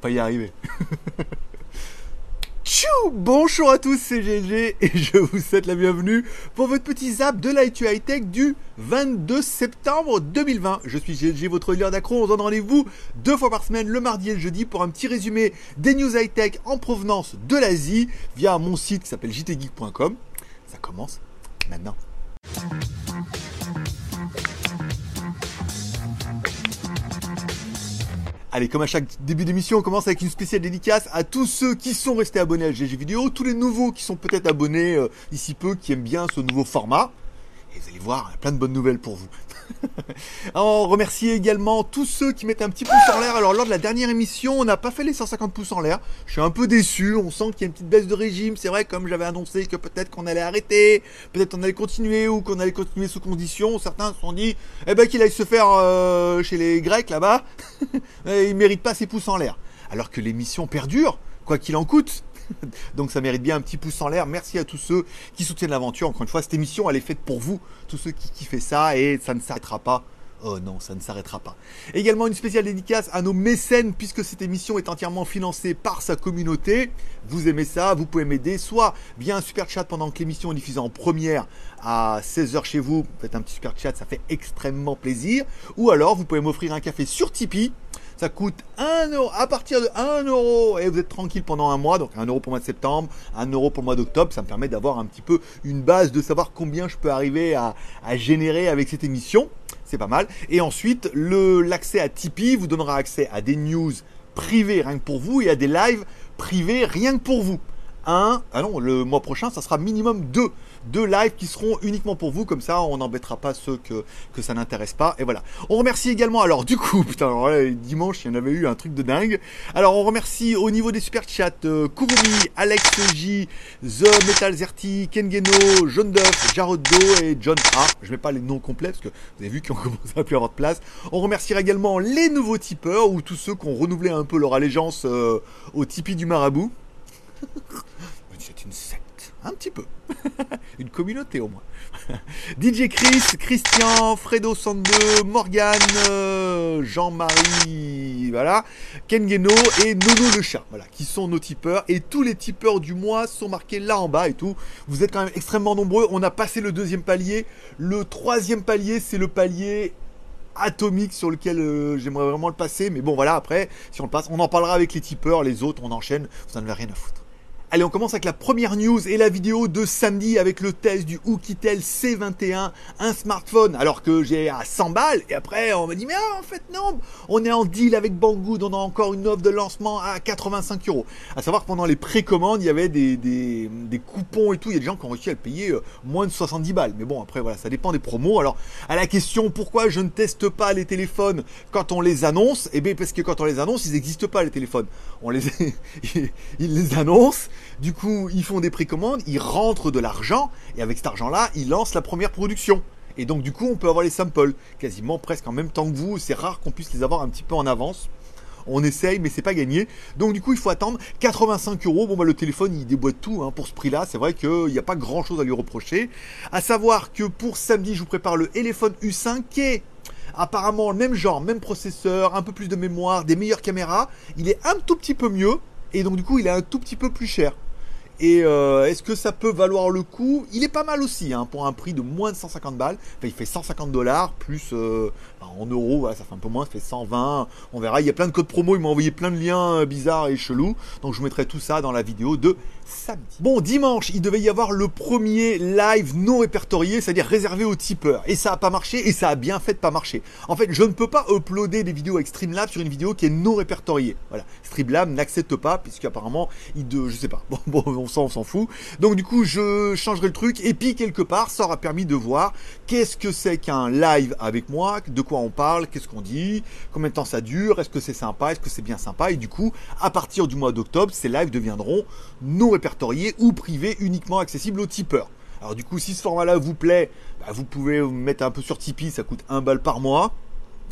Pas y arriver. Tchou Bonjour à tous, c'est GG et je vous souhaite la bienvenue pour votre petit zap de l'IT High Tech du 22 septembre 2020. Je suis GG, votre leader d'accro. On se donne rendez-vous deux fois par semaine, le mardi et le jeudi, pour un petit résumé des news high tech en provenance de l'Asie via mon site qui s'appelle jtgeek.com. Ça commence maintenant. Allez, comme à chaque début d'émission, on commence avec une spéciale dédicace à tous ceux qui sont restés abonnés à GG Vidéo, tous les nouveaux qui sont peut-être abonnés euh, ici peu, qui aiment bien ce nouveau format. Et vous allez voir, il a plein de bonnes nouvelles pour vous. on remercie également tous ceux qui mettent un petit pouce en l'air. Alors lors de la dernière émission, on n'a pas fait les 150 pouces en l'air. Je suis un peu déçu. On sent qu'il y a une petite baisse de régime. C'est vrai, comme j'avais annoncé que peut-être qu'on allait arrêter, peut-être qu'on allait continuer ou qu'on allait continuer sous condition. Certains se sont dit, eh ben qu'il aille se faire euh, chez les Grecs là-bas. Il mérite pas ses pouces en l'air. Alors que l'émission perdure, quoi qu'il en coûte. Donc ça mérite bien un petit pouce en l'air. Merci à tous ceux qui soutiennent l'aventure. Encore une fois, cette émission, elle est faite pour vous, tous ceux qui kiffent ça, et ça ne s'arrêtera pas. Oh non, ça ne s'arrêtera pas. Également une spéciale dédicace à nos mécènes, puisque cette émission est entièrement financée par sa communauté. Vous aimez ça, vous pouvez m'aider, soit via un super chat pendant que l'émission est diffusée en première à 16h chez vous. Vous faites un petit super chat, ça fait extrêmement plaisir. Ou alors, vous pouvez m'offrir un café sur Tipeee ça coûte 1 euro, à partir de 1 euro, et vous êtes tranquille pendant un mois, donc 1 euro pour le mois de septembre, 1 euro pour le mois d'octobre, ça me permet d'avoir un petit peu une base de savoir combien je peux arriver à, à générer avec cette émission. C'est pas mal. Et ensuite, l'accès à Tipeee vous donnera accès à des news privées rien que pour vous et à des lives privés rien que pour vous. Un, ah non, le mois prochain, ça sera minimum deux deux lives qui seront uniquement pour vous, comme ça on n'embêtera pas ceux que, ça n'intéresse pas. Et voilà. On remercie également, alors du coup, putain, alors dimanche il y en avait eu un truc de dingue. Alors on remercie au niveau des super chats euh, Alex J, The Metal Zerti, Kengeno, John Duff, Jarod Do et John A. Je mets pas les noms complets parce que vous avez vu qu'ils ont commencé à plus avoir de place. On remerciera également les nouveaux tipeurs ou tous ceux qui ont renouvelé un peu leur allégeance euh, au Tipeee du Marabout. C'est une un petit peu. Une communauté au moins. DJ Chris, Christian, Fredo 102, Morgan, euh, Jean-Marie, voilà, Ken Geno et Nono le chat, voilà, qui sont nos tipeurs. Et tous les tipeurs du mois sont marqués là en bas et tout. Vous êtes quand même extrêmement nombreux. On a passé le deuxième palier. Le troisième palier, c'est le palier atomique sur lequel euh, j'aimerais vraiment le passer. Mais bon, voilà, après, si on le passe, on en parlera avec les tipeurs. Les autres, on enchaîne. Vous n'en avez rien à foutre. Allez, on commence avec la première news et la vidéo de samedi avec le test du Oukitel C21, un smartphone, alors que j'ai à 100 balles. Et après, on me dit, mais en fait, non, on est en deal avec Banggood, on a encore une offre de lancement à 85 euros. À savoir que pendant les précommandes, il y avait des, des, coupons et tout. Il y a des gens qui ont réussi à le payer euh, moins de 70 balles. Mais bon, après, voilà, ça dépend des promos. Alors, à la question, pourquoi je ne teste pas les téléphones quand on les annonce? Eh bien, parce que quand on les annonce, ils n'existent pas, les téléphones. On les, ils les annoncent du coup, ils font des précommandes, ils rentrent de l'argent, et avec cet argent-là, ils lancent la première production. Et donc, du coup, on peut avoir les samples quasiment presque en même temps que vous. C'est rare qu'on puisse les avoir un petit peu en avance. On essaye, mais c'est pas gagné. Donc du coup, il faut attendre 85 euros. Bon bah le téléphone, il déboîte tout hein, pour ce prix-là. C'est vrai qu'il n'y a pas grand-chose à lui reprocher. À savoir que pour samedi, je vous prépare le Elephone U5 qui est apparemment le même genre, même processeur, un peu plus de mémoire, des meilleures caméras. Il est un tout petit peu mieux et donc du coup, il est un tout petit peu plus cher. Et euh, est-ce que ça peut valoir le coup? Il est pas mal aussi, hein, pour un prix de moins de 150 balles. Enfin, il fait 150 dollars, plus euh, en euros, ça fait un peu moins, ça fait 120. On verra, il y a plein de codes promo, il m'a envoyé plein de liens euh, bizarres et chelous. Donc je vous mettrai tout ça dans la vidéo de samedi. Bon, dimanche, il devait y avoir le premier live non répertorié, c'est-à-dire réservé aux tipeurs. Et ça a pas marché, et ça a bien fait de pas marcher. En fait, je ne peux pas uploader des vidéos avec Streamlab sur une vidéo qui est non répertoriée. Voilà, Streamlab n'accepte pas, puisqu'apparemment, il de, je sais pas. Bon, bon, on s'en, fout. Donc du coup, je changerai le truc, et puis quelque part, ça aura permis de voir qu'est-ce que c'est qu'un live avec moi, de quoi on parle, qu'est-ce qu'on dit, combien de temps ça dure, est-ce que c'est sympa, est-ce que c'est bien sympa, et du coup, à partir du mois d'octobre, ces lives deviendront non répertoriés ou privés uniquement accessibles aux tipeurs. Alors du coup, si ce format-là vous plaît, bah, vous pouvez vous mettre un peu sur Tipeee, ça coûte un balle par mois.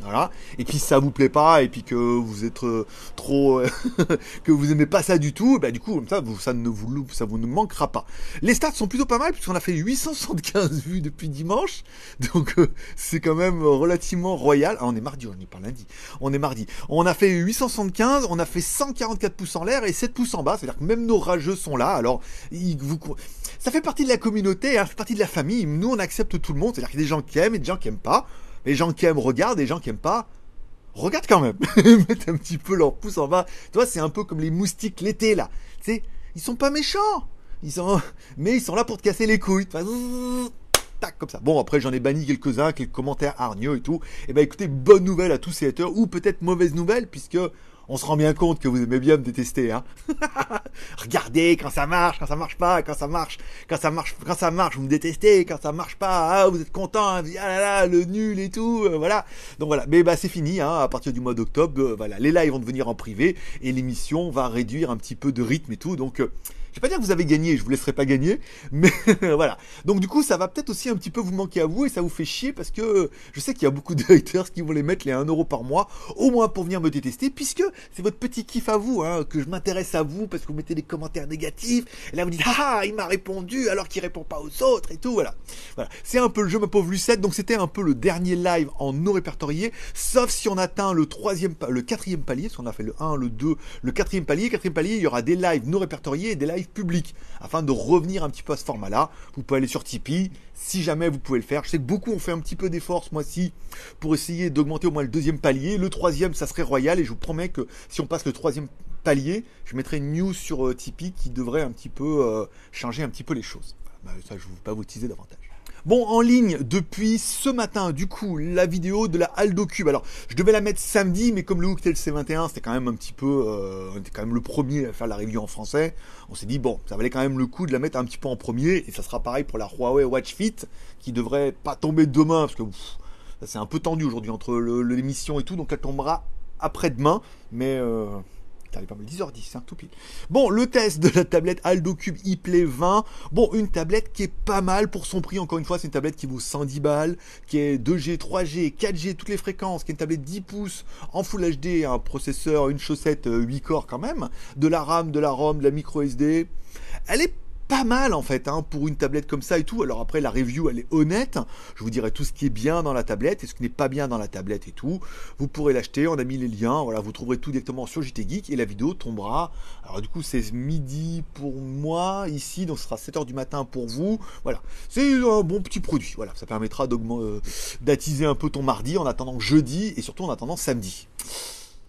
Voilà. Et puis si ça vous plaît pas et puis que vous êtes euh, trop euh, que vous aimez pas ça du tout, bah du coup ça ne vous ça vous ne manquera pas. Les stats sont plutôt pas mal puisqu'on a fait 875 vues depuis dimanche. Donc euh, c'est quand même relativement royal. Ah, on est mardi, on est pas lundi. On est mardi. On a fait 875, on a fait 144 pouces en l'air et 7 pouces en bas, c'est-à-dire que même nos rageux sont là. Alors ça fait partie de la communauté, hein, ça fait partie de la famille. Nous on accepte tout le monde, c'est-à-dire qu'il y a des gens qui aiment et des gens qui aiment pas. Les gens qui aiment regardent, les gens qui aiment pas regardent quand même. Mettez un petit peu leur pouce en bas. Tu vois, c'est un peu comme les moustiques l'été là. Tu sais, ils sont pas méchants. Ils sont, mais ils sont là pour te casser les couilles. Tac, comme ça. Bon, après, j'en ai banni quelques-uns, quelques commentaires hargneux et tout. Et eh ben, écoutez, bonne nouvelle à tous ces haters, ou peut-être mauvaise nouvelle, puisque on se rend bien compte que vous aimez bien me détester, hein. Regardez quand ça marche, quand ça marche pas, quand ça marche, quand ça marche, quand ça marche, vous me détestez, quand ça marche pas, ah, vous êtes content, hein, ah là là, le nul et tout, euh, voilà. Donc voilà, mais bah c'est fini, hein, à partir du mois d'octobre, euh, voilà, les lives vont devenir en privé et l'émission va réduire un petit peu de rythme et tout, donc euh, je vais pas dire que vous avez gagné, je vous laisserai pas gagner, mais voilà. Donc du coup, ça va peut-être aussi un petit peu vous manquer à vous et ça vous fait chier parce que je sais qu'il y a beaucoup de haters qui vont les mettre les 1 euro par mois, au moins pour venir me détester, puisque c'est votre petit kiff à vous, hein, que je m'intéresse à vous parce que vous mettez des commentaires négatifs. Et là vous dites ah, il m'a répondu alors qu'il répond pas aux autres et tout, voilà. Voilà, c'est un peu le jeu ma pauvre Lucette. Donc c'était un peu le dernier live en non répertorié, sauf si on atteint le troisième, le quatrième palier, parce qu'on a fait le 1, le 2, le quatrième palier. Quatrième palier, il y aura des lives non répertoriés et des lives public afin de revenir un petit peu à ce format-là. Vous pouvez aller sur Tipeee si jamais vous pouvez le faire. Je sais que beaucoup ont fait un petit peu d'efforts ce mois-ci pour essayer d'augmenter au moins le deuxième palier. Le troisième, ça serait royal et je vous promets que si on passe le troisième palier, je mettrai une news sur euh, Tipeee qui devrait un petit peu euh, changer un petit peu les choses. Bah, ça, je ne vais pas vous teaser davantage. Bon, en ligne depuis ce matin, du coup, la vidéo de la Aldo Cube. Alors, je devais la mettre samedi, mais comme le Hooktail C21, c'était quand même un petit peu, euh, on était quand même le premier à faire la review en français. On s'est dit, bon, ça valait quand même le coup de la mettre un petit peu en premier, et ça sera pareil pour la Huawei Watch Fit, qui devrait pas tomber demain, parce que c'est un peu tendu aujourd'hui entre l'émission et tout, donc elle tombera après-demain, mais... Euh, T'avais pas mal 10h10, hein, tout pile. Bon, le test de la tablette Aldo Cube iPlay 20. Bon, une tablette qui est pas mal pour son prix. Encore une fois, c'est une tablette qui vaut 110 balles, qui est 2G, 3G, 4G, toutes les fréquences, qui est une tablette 10 pouces en Full HD, un processeur, une chaussette 8 euh, corps quand même, de la RAM, de la ROM, de la micro SD. Elle est pas mal en fait hein, pour une tablette comme ça et tout. Alors après la review elle est honnête. Je vous dirai tout ce qui est bien dans la tablette et ce qui n'est pas bien dans la tablette et tout. Vous pourrez l'acheter. On a mis les liens. Voilà, vous trouverez tout directement sur JT Geek et la vidéo tombera. Alors du coup c'est midi pour moi ici, donc ce sera 7h du matin pour vous. Voilà, c'est un bon petit produit. Voilà, ça permettra euh, d'attiser un peu ton mardi en attendant jeudi et surtout en attendant samedi.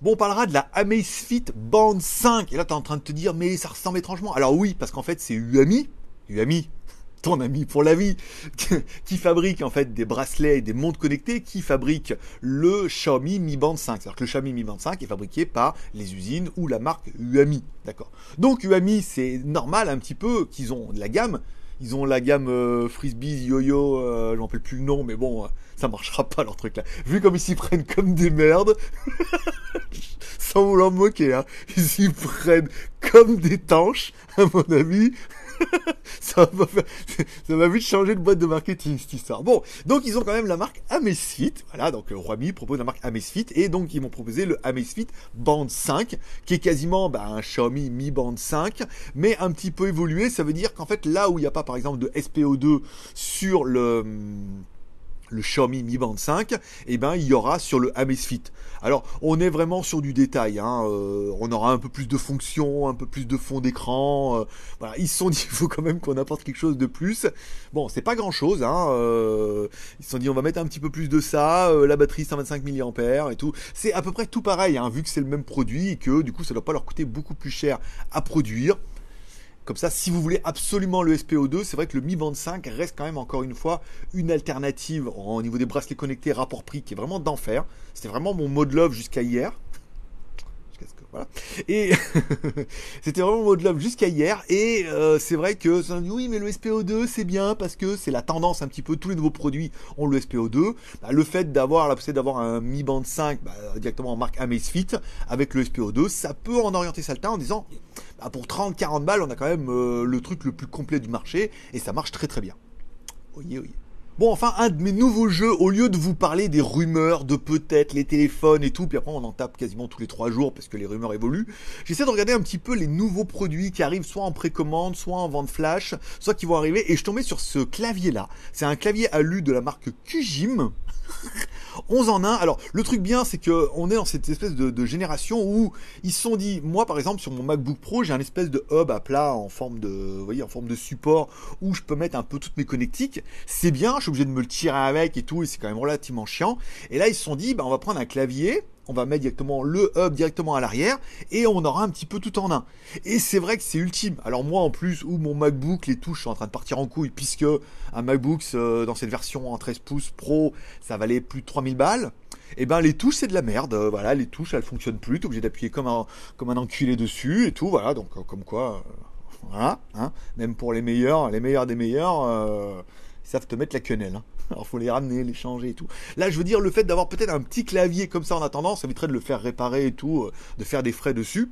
Bon, on parlera de la Amazfit Band 5. Et là, tu es en train de te dire, mais ça ressemble étrangement. Alors oui, parce qu'en fait, c'est UAMI. UAMI, ton ami pour la vie, qui fabrique en fait des bracelets et des montres connectées, qui fabrique le Xiaomi Mi Band 5. C'est-à-dire que le Xiaomi Mi Band 5 est fabriqué par les usines ou la marque UAMI. D'accord. Donc UAMI, c'est normal un petit peu qu'ils ont de la gamme. Ils ont la gamme euh, Frisbee, Yo-Yo, euh, je m'en rappelle plus le nom, mais bon, euh, ça marchera pas leur truc là. Vu comme ils s'y prennent comme des merdes, sans vouloir me moquer, hein, ils s'y prennent comme des tanches, à mon avis. ça va vite changer de boîte de marketing cette histoire. Bon, donc ils ont quand même la marque Amazfit. Voilà, donc euh, Roi propose la marque Amazfit et donc ils vont proposer le Amazfit Band 5 qui est quasiment bah, un Xiaomi Mi Band 5 mais un petit peu évolué. Ça veut dire qu'en fait là où il n'y a pas par exemple de SPO2 sur le hum, le Xiaomi Mi Band 5, eh ben, il y aura sur le Amazfit. Alors, on est vraiment sur du détail. Hein, euh, on aura un peu plus de fonctions, un peu plus de fond d'écran. Euh, ils se sont dit, il faut quand même qu'on apporte quelque chose de plus. Bon, c'est pas grand-chose. Hein, euh, ils se sont dit, on va mettre un petit peu plus de ça. la batterie 125 mAh et tout. C'est à peu près tout pareil, hein, vu que c'est le même produit et que du coup, ça doit pas leur coûter beaucoup plus cher à produire. Comme ça, si vous voulez absolument le SPO2, c'est vrai que le Mi Band 5 reste quand même encore une fois une alternative au niveau des bracelets connectés rapport prix qui est vraiment d'enfer. C'était vraiment mon mode love jusqu'à hier. Et c'était vraiment love jusqu'à hier. Et euh, c'est vrai que oui, mais le SPO2 c'est bien parce que c'est la tendance un petit peu. Tous les nouveaux produits ont le SPO2. Bah, le fait d'avoir la possibilité d'avoir un Mi Band 5 bah, directement en marque Amazfit avec le SPO2, ça peut en orienter certains en disant bah, pour 30-40 balles, on a quand même euh, le truc le plus complet du marché et ça marche très très bien. Oui, oui. Bon, enfin, un de mes nouveaux jeux, au lieu de vous parler des rumeurs, de peut-être les téléphones et tout, puis après on en tape quasiment tous les trois jours parce que les rumeurs évoluent, j'essaie de regarder un petit peu les nouveaux produits qui arrivent soit en précommande, soit en vente flash, soit qui vont arriver, et je tombais sur ce clavier-là. C'est un clavier alu de la marque Kujim. 11 en 1. Alors, le truc bien, c'est que on est dans cette espèce de, génération où ils se sont dit, moi par exemple sur mon MacBook Pro, j'ai un espèce de hub à plat en forme de, voyez, en forme de support où je peux mettre un peu toutes mes connectiques. C'est bien, je suis obligé de me le tirer avec et tout, et c'est quand même relativement chiant. Et là, ils se sont dit, bah, on va prendre un clavier on va mettre directement le hub directement à l'arrière et on aura un petit peu tout en un. Et c'est vrai que c'est ultime. Alors moi en plus où mon MacBook les touches sont en train de partir en couille puisque un MacBook euh, dans cette version en 13 pouces Pro ça valait plus de 3000 balles. Et eh ben les touches c'est de la merde. Voilà les touches elles fonctionnent plus. T'es obligé d'appuyer comme un comme un enculé dessus et tout. Voilà donc euh, comme quoi euh, voilà hein. même pour les meilleurs les meilleurs des meilleurs ils savent te mettre la quenelle. Hein. Alors faut les ramener, les changer et tout. Là, je veux dire, le fait d'avoir peut-être un petit clavier comme ça en attendant, ça éviterait de le faire réparer et tout, euh, de faire des frais dessus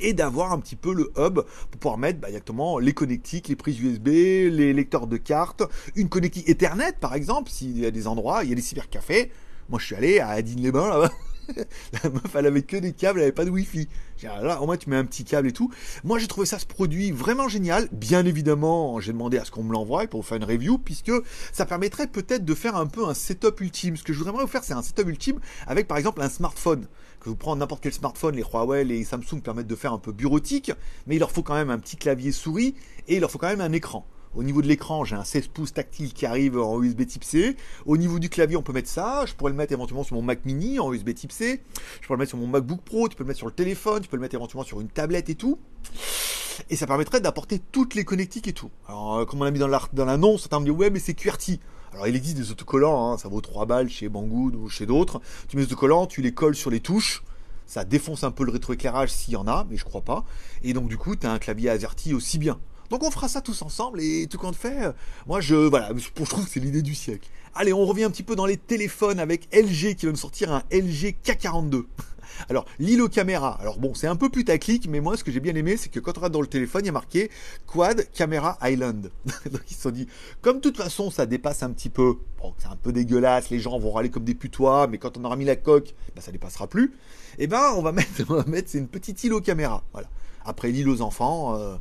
et d'avoir un petit peu le hub pour pouvoir mettre bah, directement les connectiques, les prises USB, les lecteurs de cartes, une connectique Ethernet par exemple, s'il y a des endroits, il y a des cybercafés. Moi je suis allé à Adine-les-Bains là-bas. la meuf, elle avait que des câbles, elle avait pas de wifi. Là, au moins, tu mets un petit câble et tout. Moi, j'ai trouvé ça, ce produit, vraiment génial. Bien évidemment, j'ai demandé à ce qu'on me l'envoie pour faire une review, puisque ça permettrait peut-être de faire un peu un setup ultime. Ce que je voudrais vous faire, c'est un setup ultime avec, par exemple, un smartphone. Que vous prenez n'importe quel smartphone, les Huawei, les Samsung permettent de faire un peu bureautique, mais il leur faut quand même un petit clavier souris et il leur faut quand même un écran. Au niveau de l'écran, j'ai un 16 pouces tactile qui arrive en USB type C. Au niveau du clavier, on peut mettre ça. Je pourrais le mettre éventuellement sur mon Mac mini en USB type C. Je pourrais le mettre sur mon MacBook Pro. Tu peux le mettre sur le téléphone. Tu peux le mettre éventuellement sur une tablette et tout. Et ça permettrait d'apporter toutes les connectiques et tout. Alors, euh, comme on l'a mis dans l'annonce, certains me disent ouais, mais c'est QWERTY. Alors, il existe des autocollants. Hein. ça vaut 3 balles chez Banggood ou chez d'autres. Tu mets des autocollants, tu les colles sur les touches ça défonce un peu le rétroéclairage s'il y en a, mais je crois pas. Et donc du coup, tu as un clavier AZERTY aussi bien. Donc on fera ça tous ensemble et tout compte fait, euh, moi je voilà, je trouve que c'est l'idée du siècle. Allez, on revient un petit peu dans les téléphones avec LG qui va nous sortir un LG K42. Alors, l'île caméra. Alors bon, c'est un peu putaclic, mais moi ce que j'ai bien aimé, c'est que quand on regarde dans le téléphone, il y a marqué Quad Camera Island. Donc ils se sont dit, comme de toute façon ça dépasse un petit peu, bon, c'est un peu dégueulasse, les gens vont râler comme des putois, mais quand on aura mis la coque, ben, ça dépassera plus. Et eh ben on va mettre, on va c'est une petite île aux caméras. Voilà. Après l'île aux enfants. Euh,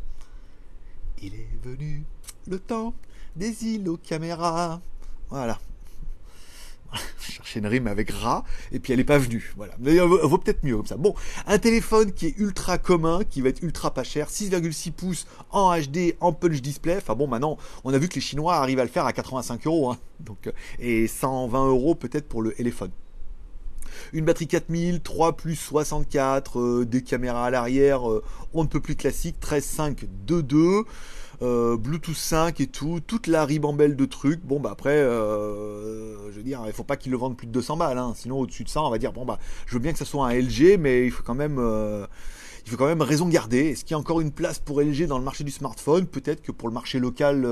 il est venu le temps des îles aux caméras. Voilà. Je cherchais une rime avec rat, et puis elle n'est pas venue. Voilà. Mais elle vaut peut-être mieux comme ça. Bon, un téléphone qui est ultra commun, qui va être ultra pas cher, 6,6 pouces en HD, en punch display. Enfin bon, maintenant, on a vu que les Chinois arrivent à le faire à 85 euros. Hein. Donc, euh, et 120 euros peut-être pour le téléphone. Une batterie 4000, 3 plus 64, euh, des caméras à l'arrière, euh, on ne peut plus classique, 13.5, 2.2. Euh, Bluetooth 5 et tout, toute la ribambelle de trucs. Bon, bah après, je veux dire, il faut pas qu'ils le vendent plus de 200 balles, hein. sinon au-dessus de ça, on va dire, bon, bah, je veux bien que ça soit un LG, mais il faut quand même il faut quand même raison garder. Est-ce qu'il y a encore une place pour LG dans le marché du smartphone? Peut-être que pour le marché local,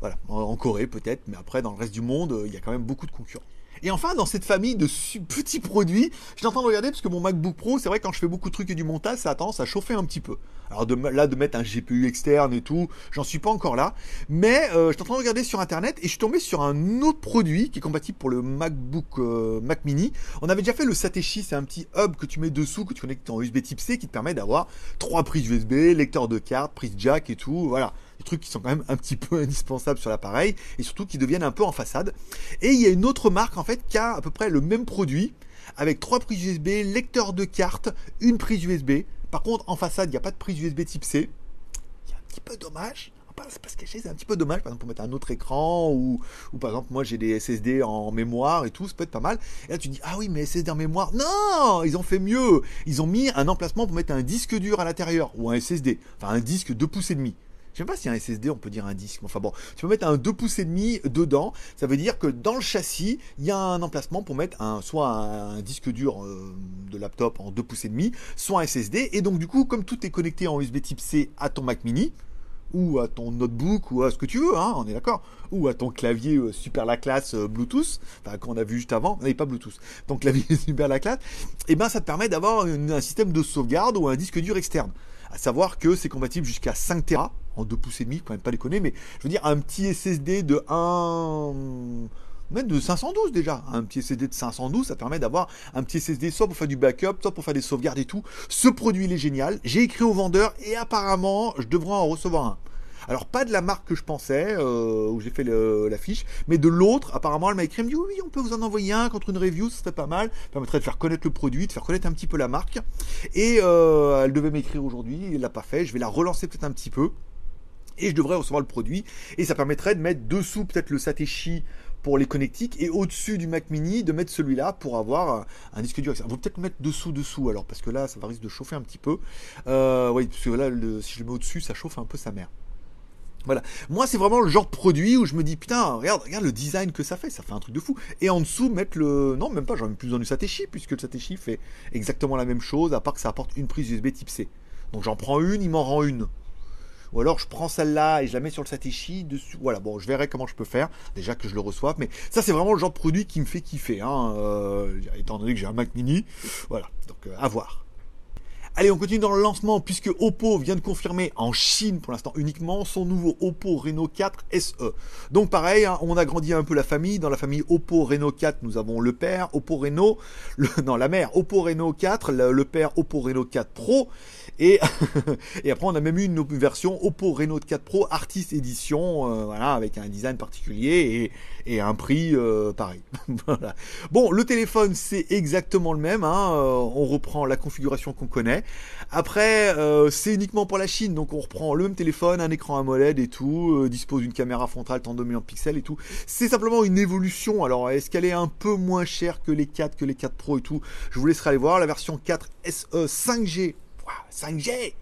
voilà, en Corée peut-être, mais après dans le reste du monde, il y a quand même beaucoup de concurrents. Et enfin, dans cette famille de petits produits, je suis en train de regarder parce que mon MacBook Pro, c'est vrai quand je fais beaucoup de trucs et du montage, ça a tendance à chauffer un petit peu. Alors là, de mettre un GPU externe et tout, j'en suis pas encore là. Mais euh, je suis en train de regarder sur Internet et je suis tombé sur un autre produit qui est compatible pour le MacBook euh, Mac Mini. On avait déjà fait le Satechi, c'est un petit hub que tu mets dessous, que tu connectes en USB Type C, qui te permet d'avoir trois prises USB, lecteur de carte, prise jack et tout. Voilà des trucs qui sont quand même un petit peu indispensables sur l'appareil et surtout qui deviennent un peu en façade. Et il y a une autre marque en fait qui a à peu près le même produit avec trois prises USB, lecteur de carte, une prise USB. Par contre, en façade, il n'y a pas de prise USB type C. C'est un petit peu dommage. C'est pas c'est un petit peu dommage, par exemple, pour mettre un autre écran, ou, ou par exemple, moi j'ai des SSD en mémoire et tout, ça peut être pas mal. Et là tu dis, ah oui, mais SSD en mémoire, non, ils ont fait mieux. Ils ont mis un emplacement pour mettre un disque dur à l'intérieur, ou un SSD, enfin un disque 2 pouces et demi. Je sais pas si un SSD, on peut dire un disque. Enfin bon, tu peux mettre un 2 pouces et demi dedans. Ça veut dire que dans le châssis, il y a un emplacement pour mettre un, soit un, disque dur euh, de laptop en 2 pouces et demi, soit un SSD. Et donc du coup, comme tout est connecté en USB Type C à ton Mac Mini, ou à ton notebook, ou à ce que tu veux, hein, on est d'accord, ou à ton clavier euh, super la classe euh, Bluetooth, enfin qu'on a vu juste avant, n'est pas Bluetooth, donc clavier super la classe, et eh ben ça te permet d'avoir un système de sauvegarde ou un disque dur externe. À savoir que c'est compatible jusqu'à 5 Tera en 2 pouces et demi, quand même pas déconner, mais je veux dire un petit SSD de 1 même de 512 déjà. Un petit SSD de 512, ça permet d'avoir un petit SSD soit pour faire du backup, soit pour faire des sauvegardes et tout. Ce produit il est génial. J'ai écrit au vendeur et apparemment je devrais en recevoir un. Alors pas de la marque que je pensais, euh, où j'ai fait la fiche, mais de l'autre, apparemment elle m'a écrit, elle me dit oui, on peut vous en envoyer un contre une review, ce serait pas mal, ça permettrait de faire connaître le produit, de faire connaître un petit peu la marque. Et euh, elle devait m'écrire aujourd'hui, elle l'a pas fait, je vais la relancer peut-être un petit peu. Et je devrais recevoir le produit. Et ça permettrait de mettre dessous peut-être le Satechi pour les connectiques et au-dessus du Mac Mini de mettre celui-là pour avoir un, disque dur. Va peut-être mettre dessous dessous alors parce que là ça va risque de chauffer un petit peu. Euh, oui parce que là si je le mets au-dessus ça chauffe un peu sa mère. Voilà. Moi, c'est vraiment le genre de produit où je me dis, putain, regarde, regarde le design que ça fait, ça fait un truc de fou. Et en dessous, mettre le. Non, même pas, j'en ai plus besoin du Satechi, puisque le Satechi fait exactement la même chose, à part que ça apporte une prise USB type C. Donc j'en prends une, il m'en rend une. Ou alors je prends celle-là et je la mets sur le Satechi dessus. Voilà, bon, je verrai comment je peux faire. Déjà que je le reçoive. Mais ça, c'est vraiment le genre de produit qui me fait kiffer. Hein, euh, étant donné que j'ai un Mac mini. Voilà, donc euh, à voir. Allez, on continue dans le lancement puisque Oppo vient de confirmer en Chine pour l'instant uniquement son nouveau Oppo Reno 4 SE. Donc pareil, hein, on a grandi un peu la famille. Dans la famille Oppo Reno 4, nous avons le père Oppo Reno, le, non la mère Oppo Reno 4, le, père Oppo Reno 4 Pro et, après on a même eu une version Oppo Reno 4 Pro Artist Edition, euh, voilà, avec un design particulier et, un prix euh, pareil. Bon, le téléphone c'est exactement le même. Hein, euh, on reprend la configuration qu'on connaît. Après, c'est uniquement pour la Chine, donc on reprend le même téléphone, un écran AMOLED et tout, dispose d'une caméra frontale 32 millions de pixels et tout. C'est simplement une évolution. Alors, est-ce qu'elle est un peu moins chère que les 4, que les 4 Pro et tout? Je vous laisserai aller voir. La version 4 SE 5G. 5G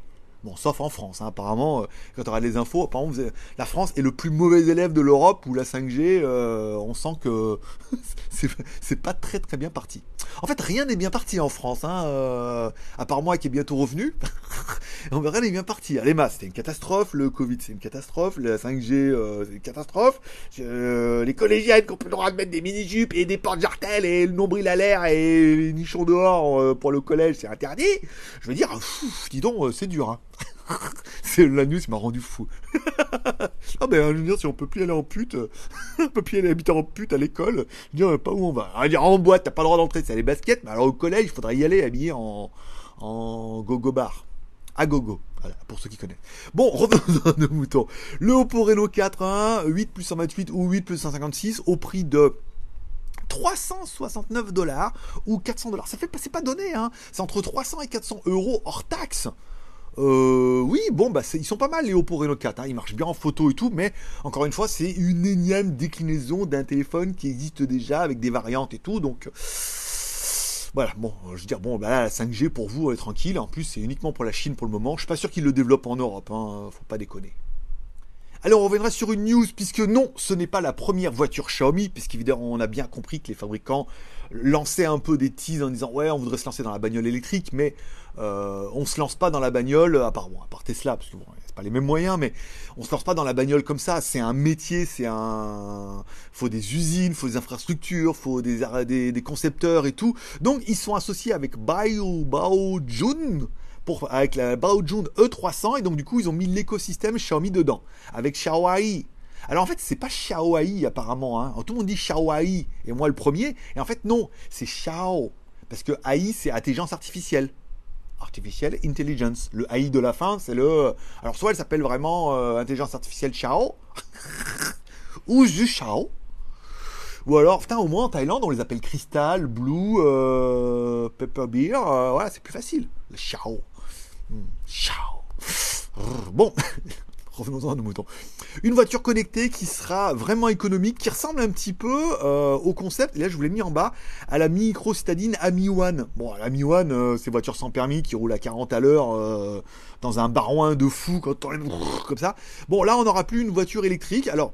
Bon, sauf en France, hein. apparemment, euh, quand on aura les infos, apparemment, la France est le plus mauvais élève de l'Europe où la 5G, euh, on sent que c'est pas très très bien parti. En fait, rien n'est bien parti en France, hein, euh, à part moi qui est bientôt revenu. on verra, rien n'est bien parti. Les masses, c'était une catastrophe, le Covid, c'est une catastrophe, la 5G, c'est une catastrophe. les collégiennes qui ont plus le droit de mettre des mini-jupes et des portes jartelles et le nombril à l'air et les nichons dehors pour le collège, c'est interdit. Je veux dire, dis donc, c'est dur. Hein. c'est la news m'a rendu fou. ah ben je veux dire si on peut plus aller en pute, on peut plus aller habiter en pute à l'école, je veux dire pas où on va. On va dire en boîte, t'as pas le droit d'entrer, c'est les baskets, mais alors au collège, il faudrait y aller habillé en gogo bar. À gogo. Voilà, pour ceux qui connaissent. Bon, revenons à nos moutons. Le Oppo Reno 4 8 plus 128 ou 8 plus 156 au prix de 369 dollars ou 400 dollars. Ça fait c'est pas donné, hein. C'est entre 300 et 400 euros hors taxe. Euh, oui, bon, bah, ils sont pas mal les Oppo Reno 4. Hein. Ils marchent bien en photo et tout, mais encore une fois, c'est une énième déclinaison d'un téléphone qui existe déjà avec des variantes et tout. Donc voilà, bon, je veux dire, bon, bah la 5G pour vous, est tranquille. En plus, c'est uniquement pour la Chine pour le moment. Je suis pas sûr qu'ils le développent en Europe. Hein. Faut pas déconner. Alors on reviendra sur une news puisque non, ce n'est pas la première voiture Xiaomi, puisqu'évidemment on a bien compris que les fabricants lançaient un peu des teases en disant ouais on voudrait se lancer dans la bagnole électrique, mais euh, on se lance pas dans la bagnole, à part, bon, à part Tesla, parce que bon, c'est pas les mêmes moyens, mais on se lance pas dans la bagnole comme ça. C'est un métier, c'est un, faut des usines, faut des infrastructures, faut des, des, des concepteurs et tout. Donc ils sont associés avec Bao Baojun pour, avec la Baojun E300 et donc du coup ils ont mis l'écosystème Xiaomi dedans avec Xiaoai. Alors en fait c'est pas Xiaoai apparemment, hein. tout le monde dit Xiaoai et moi le premier et en fait non c'est Xiao parce que AI c'est intelligence artificielle. Artificielle Intelligence. Le AI de la fin, c'est le. Alors, soit elle s'appelle vraiment euh, intelligence artificielle Xiao, ou Zhu Xiao, ou alors, putain, au moins en Thaïlande, on les appelle Crystal, Blue, euh, Pepper Beer. Euh, voilà, c'est plus facile. Le Xiao. Ciao. Bon, revenons-en à nos moutons. Une voiture connectée qui sera vraiment économique, qui ressemble un petit peu euh, au concept, et là je vous l'ai mis en bas, à la micro citadine Ami. Bon, la Mi One, euh, c'est sans permis qui roule à 40 à l'heure dans un barouin de fou quand on comme ça. Bon, là on n'aura plus une voiture électrique. Alors,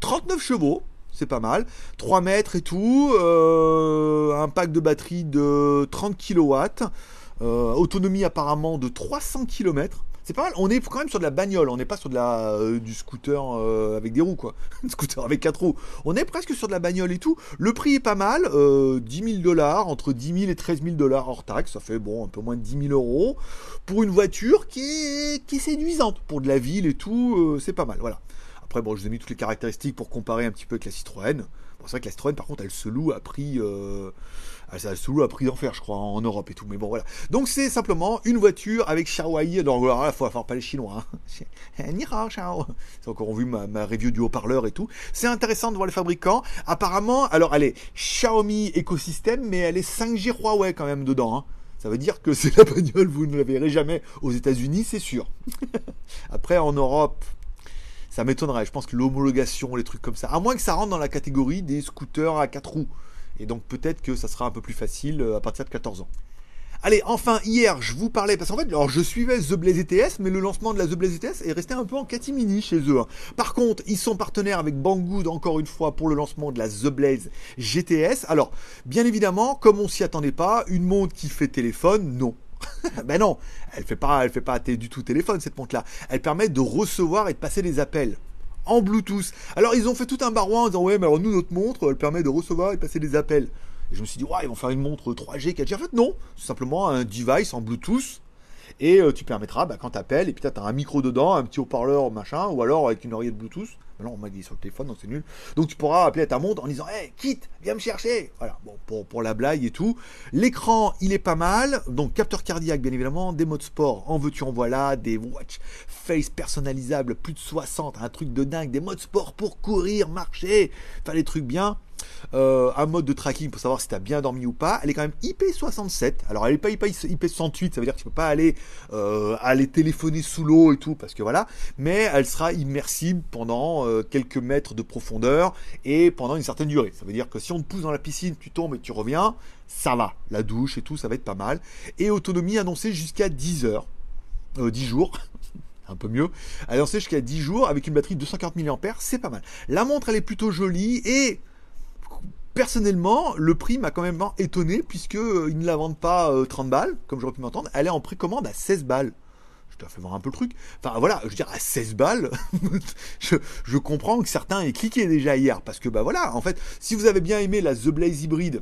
39 chevaux, c'est pas mal. 3 mètres et tout, un pack de batterie de 30 kW. Euh, autonomie apparemment de 300 km. C'est pas mal. On est quand même sur de la bagnole. On n'est pas sur de la euh, du scooter euh, avec des roues quoi. scooter avec quatre roues. On est presque sur de la bagnole et tout. Le prix est pas mal. Euh, 10 000 dollars entre 10 000 et 13 000 dollars hors taxe. Ça fait bon un peu moins de 10 000 euros pour une voiture qui est qui est séduisante pour de la ville et tout. euh, c'est pas mal. Voilà. Après bon, je vous ai mis toutes les caractéristiques pour comparer un petit peu avec la Citroën. Bon, c'est vrai que la Citroën par contre elle se loue à prix euh, elle se loue à prix d'enfer je crois en Europe et tout. Mais bon voilà. Donc c'est simplement une voiture avec Xiaomi. Donc alors là, faut faire pas les chinois. Hein. Ni hao, chao. C'est encore vu ma, ma review du haut-parleur et tout. C'est intéressant de voir les fabricants. Apparemment, alors elle est Xiaomi écosystème, mais elle est 5G Huawei quand même dedans. Hein. Ça veut dire que c'est la bagnole, vous ne la verrez jamais aux États-Unis, c'est sûr. Après, en Europe, ça m'étonnerait. Je pense que l'homologation, les trucs comme ça, à moins que ça rentre dans la catégorie des scooters à 4 roues. Et donc peut-être que ça sera un peu plus facile euh, à partir de 14 ans. Allez, enfin, hier, je vous parlais, parce qu'en fait, alors je suivais The Blaze ETS, mais le lancement de la The Blaze ETS est resté un peu en catimini chez eux. hein. Par contre, ils sont partenaires avec Banggood, encore une fois, pour le lancement de la The Blaze GTS. Alors, bien évidemment, comme on s'y attendait pas, une montre qui fait téléphone, non. ben non, elle fait pas, elle fait pas du tout téléphone, cette montre-là. Elle permet de recevoir et de passer des appels en Bluetooth. Alors ils ont fait tout un barouin en disant ouais mais alors nous notre montre elle permet de recevoir et de passer des appels. Et je me suis dit ouais ils vont faire une montre 3G 4G. En fait non, c'est simplement un device en Bluetooth. Et euh, tu permettras, bah, quand tu appelles, et puis tu as un micro dedans, un petit haut-parleur, machin, ou alors avec une oreillette Bluetooth. Mais non, on m'a dit sur le téléphone, donc c'est nul. Donc tu pourras appeler à ta montre en disant Hey, quitte, viens me chercher Voilà, bon, pour, pour la blague et tout. L'écran, il est pas mal. Donc capteur cardiaque, bien évidemment, des modes sport, en veux-tu, en voilà, des watch face personnalisables, plus de 60, un truc de dingue, des modes sport pour courir, marcher, faire les trucs bien. Euh, un mode de tracking pour savoir si tu as bien dormi ou pas. Elle est quand même IP67. Alors elle est pas IP68, ça veut dire que tu peux pas aller euh, aller téléphoner sous l'eau et tout parce que voilà. Mais elle sera immersible pendant euh, quelques mètres de profondeur et pendant une certaine durée. Ça veut dire que si on te pousse dans la piscine, tu tombes et tu reviens, ça va. La douche et tout, ça va être pas mal. Et autonomie annoncée jusqu'à 10 heures, 10 jours un peu mieux. Elle est jusqu'à 10 jours avec une batterie de 240 mAh, c'est pas mal. La montre, elle est plutôt jolie et personnellement, le prix m'a quand même étonné puisque ils ne la vendent pas euh, 30 balles, comme j'aurais pu m'entendre. Elle est en précommande à 16 balles. Je te fais voir un peu le truc. Enfin voilà, je veux dire, à 16 balles, je, je, comprends que certains aient cliqué déjà hier. Parce que bah voilà, en fait, si vous avez bien aimé la The Blaze hybride,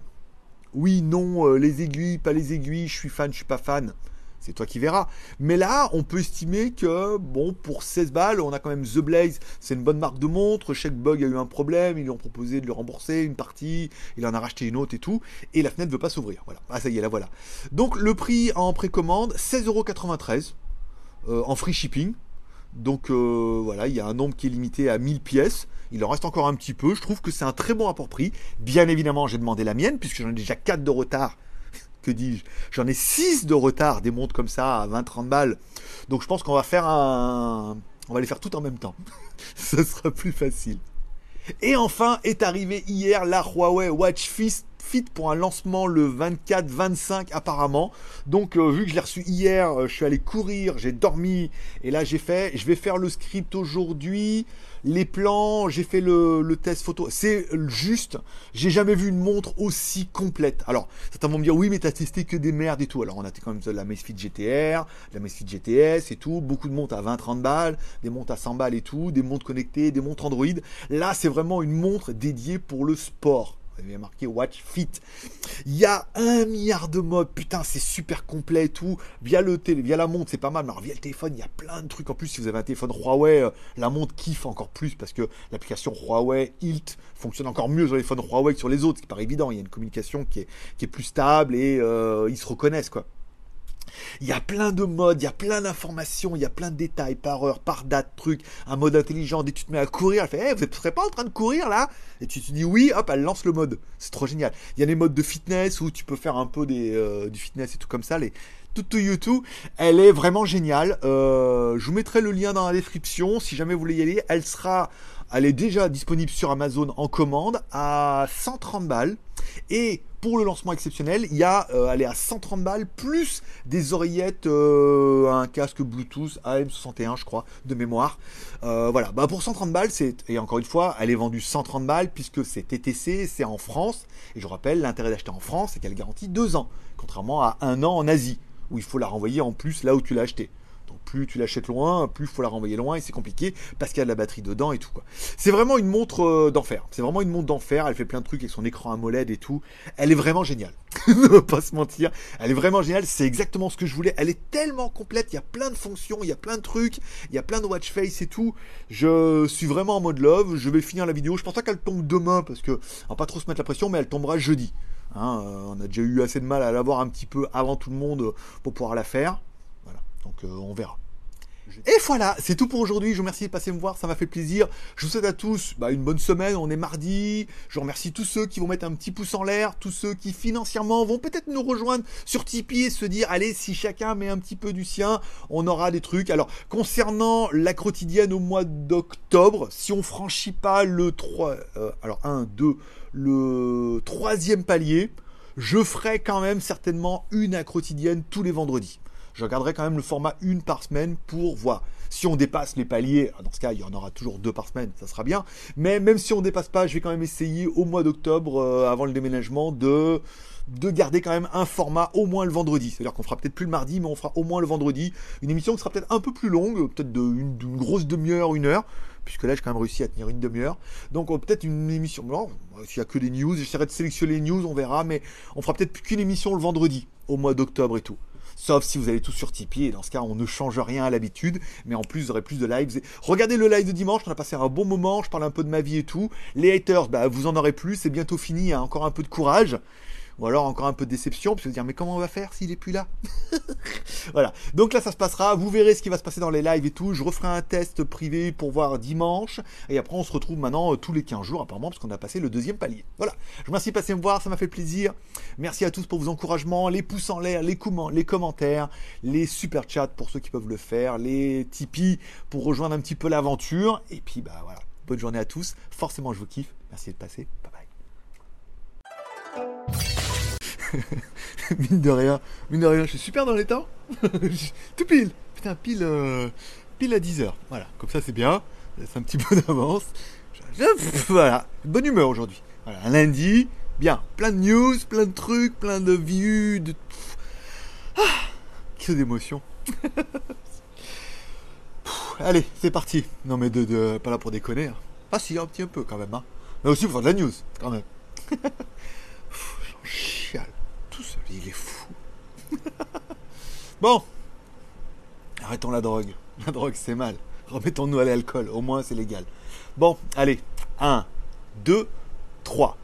oui, non, euh, les aiguilles, pas les aiguilles, je suis fan, je suis pas fan c'est toi qui verras. Mais là, on peut estimer que, bon, pour 16 balles, on a quand même The Blaze, c'est une bonne marque de montre. Chaque bug a eu un problème, ils lui ont proposé de lui rembourser une partie, il en a racheté une autre et tout, et la fenêtre ne veut pas s'ouvrir. Voilà. Ah, ça y est, là voilà. Donc, le prix en précommande, 16,93€ euh, en free shipping. Donc, euh, voilà, il y a un nombre qui est limité à 1000 pièces. Il en reste encore un petit peu. Je trouve que c'est un très bon rapport prix. Bien évidemment, j'ai demandé la mienne, puisque j'en ai déjà 4 de retard que dis-je J'en ai 6 de retard, des montres comme ça à 20-30 balles. Donc je pense qu'on va faire un... On va les faire tout en même temps. Ce sera plus facile. Et enfin est arrivé hier la Huawei Watch Fist Fit pour un lancement le 24-25 apparemment. Donc euh, vu que je l'ai reçu hier, euh, je suis allé courir, j'ai dormi et là j'ai fait, je vais faire le script aujourd'hui, les plans, j'ai fait le, test photo. C'est juste, j'ai jamais vu une montre aussi complète. Alors certains vont me dire oui mais t'as testé que des merdes et tout. Alors on a quand même la Amazfit GTR, la Amazfit GTS et tout, beaucoup de montres à 20-30 balles, des montres à 100 balles et tout, des montres connectées, des montres Android. Là c'est vraiment une montre dédiée pour le sport il y a marqué Watch Fit. Il y a un milliard de modes, putain, c'est super complet et tout. Via le télé, via la montre, c'est pas mal, mais alors via le téléphone, il y a plein de trucs. En plus, si vous avez un téléphone Huawei, euh, la montre kiffe encore plus parce que l'application Huawei Hilt fonctionne encore mieux sur les téléphones Huawei que sur les autres, ce qui paraît évident. Il y a une communication qui est, plus stable et euh, ils se reconnaissent, quoi. Il y a plein de modes, il y a plein d'informations, il y a plein de détails par heure, par date, truc, un mode intelligent. Dès que tu te mets à courir, elle fait hey, Vous ne serez pas en train de courir là? Et tu te dis oui, hop, elle lance le mode. C'est trop génial. Il y a des modes de fitness où tu peux faire un peu euh, du fitness et tout comme ça. Les, tout to YouTube, elle est vraiment géniale. Euh, je vous mettrai le lien dans la description si jamais vous voulez y aller. Elle sera, elle est déjà disponible sur Amazon en commande à 130 balles. Et pour le lancement exceptionnel, il y a, euh, elle est à 130 balles plus des oreillettes, euh, un casque Bluetooth AM61, je crois, de mémoire. Euh, voilà, bah pour 130 balles, c'est et encore une fois, elle est vendue 130 balles puisque c'est TTC, c'est en France. Et je rappelle, l'intérêt d'acheter en France, c'est qu'elle garantit deux ans, contrairement à un an en Asie où il faut la renvoyer en plus là où tu l'as acheté. Plus tu l'achètes loin, plus il faut la renvoyer loin et c'est compliqué parce qu'il y a de la batterie dedans et tout. C'est vraiment une montre euh, d'enfer. C'est vraiment une montre d'enfer. Elle fait plein de trucs avec son écran AMOLED et tout. Elle est vraiment géniale. ne pas se mentir. Elle est vraiment géniale. C'est exactement ce que je voulais. Elle est tellement complète. Il y a plein de fonctions, il y a plein de trucs, il y a plein de watch face et tout. Je suis vraiment en mode love. Je vais finir la vidéo. Je pense pas qu'elle tombe demain parce que on va pas trop se mettre la pression, mais elle tombera jeudi. Hein, euh, on a déjà eu assez de mal à l'avoir un petit peu avant tout le monde pour pouvoir la faire. Donc euh, on verra. Et voilà, c'est tout pour aujourd'hui. Je vous remercie de passer me voir, ça m'a fait plaisir. Je vous souhaite à tous bah, une bonne semaine. On est mardi. Je remercie tous ceux qui vont mettre un petit pouce en l'air, tous ceux qui financièrement vont peut-être nous rejoindre sur Tipeee et se dire allez, si chacun met un petit peu du sien, on aura des trucs. Alors, concernant la quotidienne au mois d'octobre, si on franchit pas le 3, euh, alors 1, 2, le troisième palier, je ferai quand même certainement une quotidienne tous les vendredis je regarderai quand même le format une par semaine pour voir. Si on dépasse les paliers, dans ce cas, il y en aura toujours deux par semaine, ça sera bien. Mais même si on dépasse pas, je vais quand même essayer au mois d'octobre, euh, avant le déménagement, de de garder quand même un format au moins le vendredi. C'est-à-dire qu'on fera peut-être plus le mardi, mais on fera au moins le vendredi. Une émission qui sera peut-être un peu plus longue, peut-être d'une grosse demi-heure, une heure, puisque là j'ai quand même réussi à tenir une demi-heure. Donc peut-être une émission. Non, s'il n'y a que des news, j'essaierai de sélectionner les news, on verra, mais on fera peut-être qu'une émission le vendredi, au mois d'octobre et tout. Sauf si vous allez tout sur Tipeee, et dans ce cas, on ne change rien à l'habitude, mais en plus, vous aurez plus de lives. Regardez le live de dimanche, on a passé un bon moment, je parle un peu de ma vie et tout. Les haters, bah, vous en aurez plus, c'est bientôt fini, a encore un peu de courage ou alors encore un peu de déception, puis se dire mais comment on va faire s'il est plus là Voilà. Donc là ça se passera, vous verrez ce qui va se passer dans les lives et tout. Je referai un test privé pour voir dimanche, et après on se retrouve maintenant euh, tous les 15 jours apparemment parce qu'on a passé le deuxième palier. Voilà. Je vous remercie de passer me voir, ça m'a fait plaisir. Merci à tous pour vos encouragements, les pouces en l'air, les, les commentaires, les super chats pour ceux qui peuvent le faire, les Tipeee pour rejoindre un petit peu l'aventure. Et puis bah voilà. Bonne journée à tous. Forcément je vous kiffe. Merci de passer. mine de rien, mine de rien, je suis super dans les temps. Tout pile. Putain, pile, euh, pile à 10h. Voilà, comme ça c'est bien. C'est un petit peu d'avance. Voilà, bonne humeur aujourd'hui. Voilà, un lundi, bien. Plein de news, plein de trucs, plein de vues, de. Ah, que d'émotions. Allez, c'est parti. Non mais de, pas là pour déconner. Hein. Ah si, un petit peu quand même. Hein. Mais aussi pour faire de la news, quand même. Il est fou. bon, arrêtons la drogue. La drogue, c'est mal. Remettons-nous à l'alcool, au moins c'est légal. Bon, allez, 1, 2, 3.